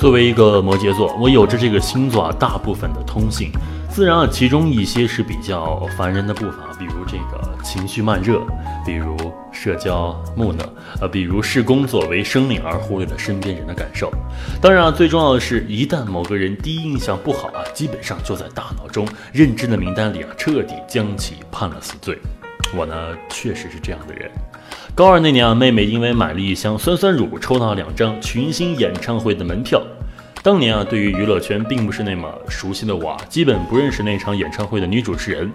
作为一个摩羯座，我有着这个星座啊大部分的通性，自然啊其中一些是比较烦人的步伐，比如这个情绪慢热，比如社交木讷，呃，比如视工作为生命而忽略了身边人的感受。当然啊，最重要的是，一旦某个人第一印象不好啊，基本上就在大脑中认知的名单里啊彻底将其判了死罪。我呢，确实是这样的人。高二那年啊，妹妹因为买了一箱酸酸乳，抽到两张群星演唱会的门票。当年啊，对于娱乐圈并不是那么熟悉的我啊，基本不认识那场演唱会的女主持人。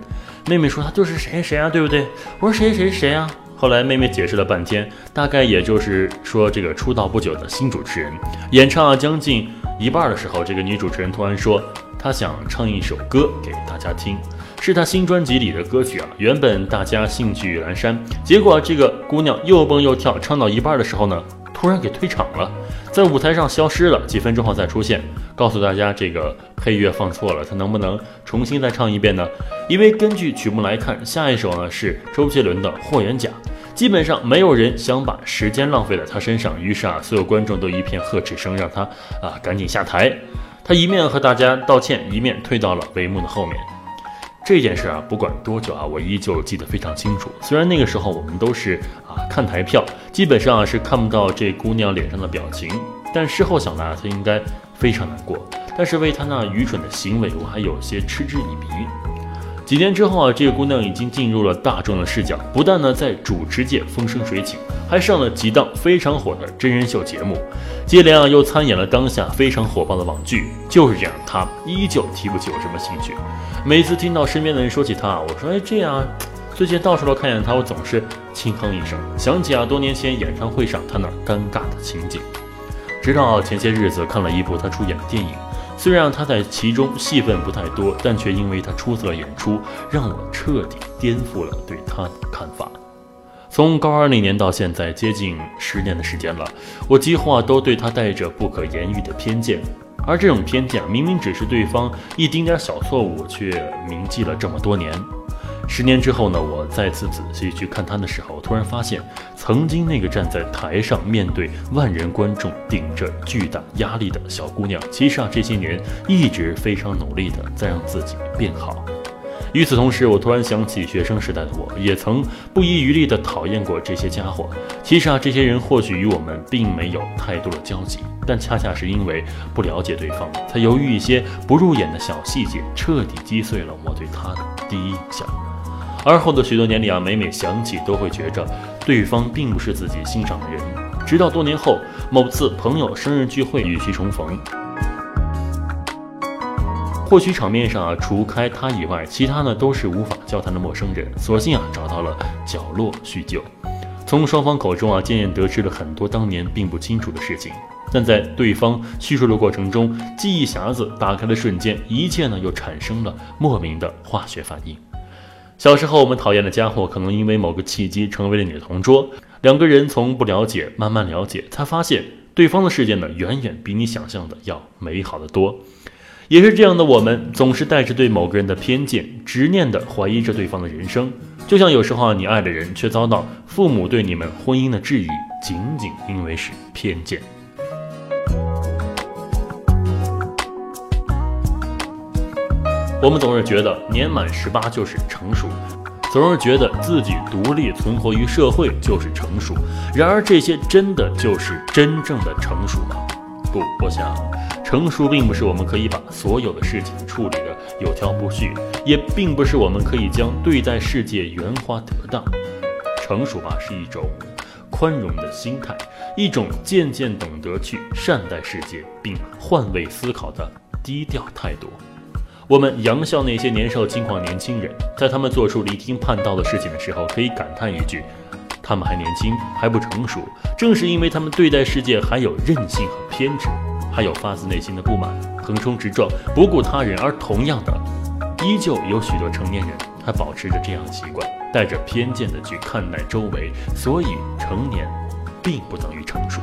妹妹说她就是谁谁啊，对不对？我说谁谁谁啊。后来妹妹解释了半天，大概也就是说这个出道不久的新主持人。演唱了将近一半的时候，这个女主持人突然说她想唱一首歌给大家听。是她新专辑里的歌曲啊，原本大家兴趣阑珊，结果这个姑娘又蹦又跳，唱到一半的时候呢，突然给退场了，在舞台上消失了，几分钟后再出现，告诉大家这个配乐放错了，他能不能重新再唱一遍呢？因为根据曲目来看，下一首呢是周杰伦的《霍元甲》，基本上没有人想把时间浪费在他身上，于是啊，所有观众都一片呵斥声，让他啊赶紧下台。他一面和大家道歉，一面退到了帷幕的后面。这件事啊，不管多久啊，我依旧记得非常清楚。虽然那个时候我们都是啊看台票，基本上是看不到这姑娘脸上的表情，但事后想来，她应该非常难过。但是为她那愚蠢的行为，我还有些嗤之以鼻。几年之后啊，这个姑娘已经进入了大众的视角，不但呢在主持界风生水起，还上了几档非常火的真人秀节目，接连啊又参演了当下非常火爆的网剧。就是这样，他依旧提不起我什么兴趣。每次听到身边的人说起他，我说哎这样，最近到处都看见他，我总是轻哼一声，想起啊多年前演唱会上他那尴尬的情景。直到前些日子看了一部他出演的电影。虽然他在其中戏份不太多，但却因为他出色演出，让我彻底颠覆了对他的看法。从高二那年到现在，接近十年的时间了，我几乎啊都对他带着不可言喻的偏见。而这种偏见，明明只是对方一丁点小错误，却铭记了这么多年。十年之后呢，我再次仔细去看他的时候，突然发现，曾经那个站在台上面对万人观众、顶着巨大压力的小姑娘，其实啊，这些年一直非常努力的在让自己变好。与此同时，我突然想起学生时代的我，也曾不遗余力的讨厌过这些家伙。其实啊，这些人或许与我们并没有太多的交集，但恰恰是因为不了解对方，才由于一些不入眼的小细节，彻底击碎了我对他的第一印象。而后的许多年里啊，每每想起，都会觉着对方并不是自己欣赏的人。直到多年后，某次朋友生日聚会与其重逢，或许场面上啊，除开他以外，其他呢都是无法交谈的陌生人。索性啊，找到了角落叙旧。从双方口中啊，渐渐得知了很多当年并不清楚的事情。但在对方叙述的过程中，记忆匣子打开的瞬间，一切呢又产生了莫名的化学反应。小时候，我们讨厌的家伙，可能因为某个契机成为了你的同桌。两个人从不了解慢慢了解，才发现对方的世界呢，远远比你想象的要美好的多。也是这样的，我们总是带着对某个人的偏见，执念地怀疑着对方的人生。就像有时候，你爱的人却遭到父母对你们婚姻的质疑，仅仅因为是偏见。我们总是觉得年满十八就是成熟，总是觉得自己独立存活于社会就是成熟。然而，这些真的就是真正的成熟吗？不，我想，成熟并不是我们可以把所有的事情处理的有条不紊，也并不是我们可以将对待世界圆滑得当。成熟吧，是一种宽容的心态，一种渐渐懂得去善待世界并换位思考的低调态度。我们扬笑那些年少轻狂年轻人，在他们做出离经叛道的事情的时候，可以感叹一句：他们还年轻，还不成熟。正是因为他们对待世界还有任性和偏执，还有发自内心的不满，横冲直撞，不顾他人。而同样的，依旧有许多成年人还保持着这样的习惯，带着偏见的去看待周围。所以，成年并不等于成熟。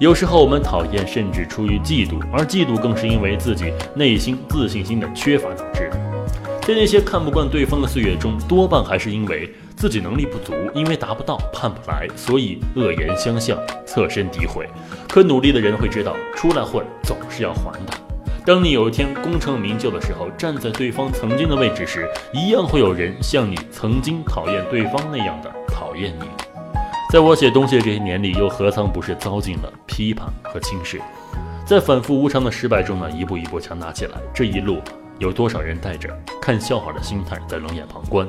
有时候我们讨厌，甚至出于嫉妒，而嫉妒更是因为自己内心自信心的缺乏导致。在那些看不惯对方的岁月中，多半还是因为自己能力不足，因为达不到、盼不来，所以恶言相向、侧身诋毁。可努力的人会知道，出来混总是要还的。当你有一天功成名就的时候，站在对方曾经的位置时，一样会有人像你曾经讨厌对方那样的讨厌你。在我写东西的这些年里，又何曾不是遭尽了批判和轻视？在反复无常的失败中呢，一步一步强大起来。这一路，有多少人带着看笑话的心态在冷眼旁观？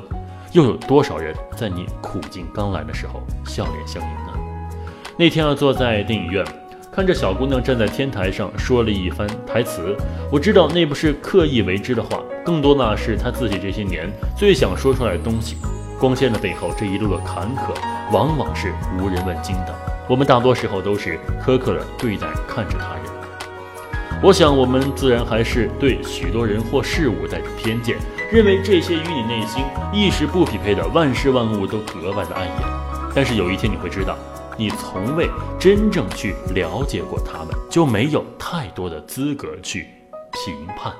又有多少人在你苦尽甘来的时候笑脸相迎呢？那天啊，坐在电影院，看着小姑娘站在天台上说了一番台词，我知道那不是刻意为之的话，更多的是她自己这些年最想说出来的东西。光鲜的背后，这一路的坎坷，往往是无人问津的。我们大多时候都是苛刻的对待、看着他人。我想，我们自然还是对许多人或事物带着偏见，认为这些与你内心意识不匹配的万事万物都格外的碍眼。但是有一天你会知道，你从未真正去了解过他们，就没有太多的资格去评判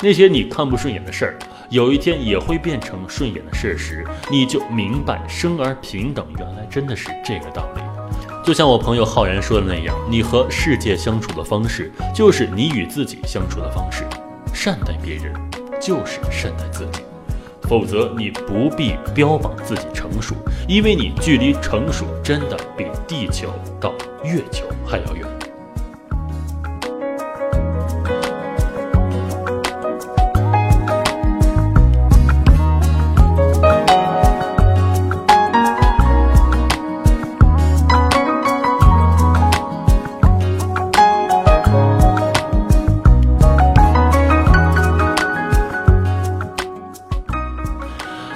那些你看不顺眼的事儿。有一天也会变成顺眼的事实，你就明白生而平等，原来真的是这个道理。就像我朋友浩然说的那样，你和世界相处的方式，就是你与自己相处的方式。善待别人，就是善待自己。否则，你不必标榜自己成熟，因为你距离成熟真的比地球到月球还要远。